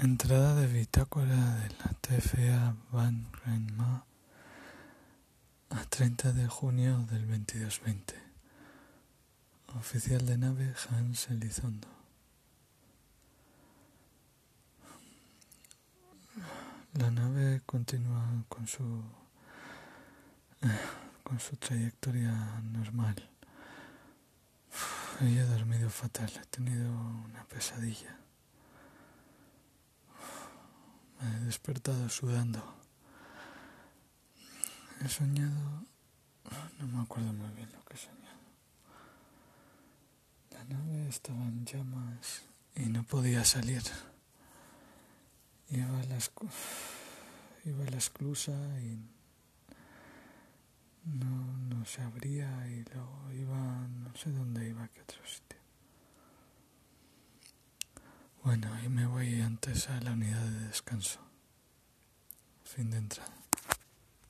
Entrada de bitácora de la TFA Van Renma a 30 de junio del 2220. Oficial de nave Hans Elizondo. La nave continúa con su con su trayectoria normal. He dormido fatal, he tenido una pesadilla. Me he despertado sudando. He soñado... No me acuerdo muy bien lo que he soñado. La nave estaba en llamas y no podía salir. Iba a la, iba a la esclusa y no, no se abría y luego iba, no sé dónde iba, qué otro sitio. Bueno, y me voy antes a la unidad de descanso. Fin de entrada.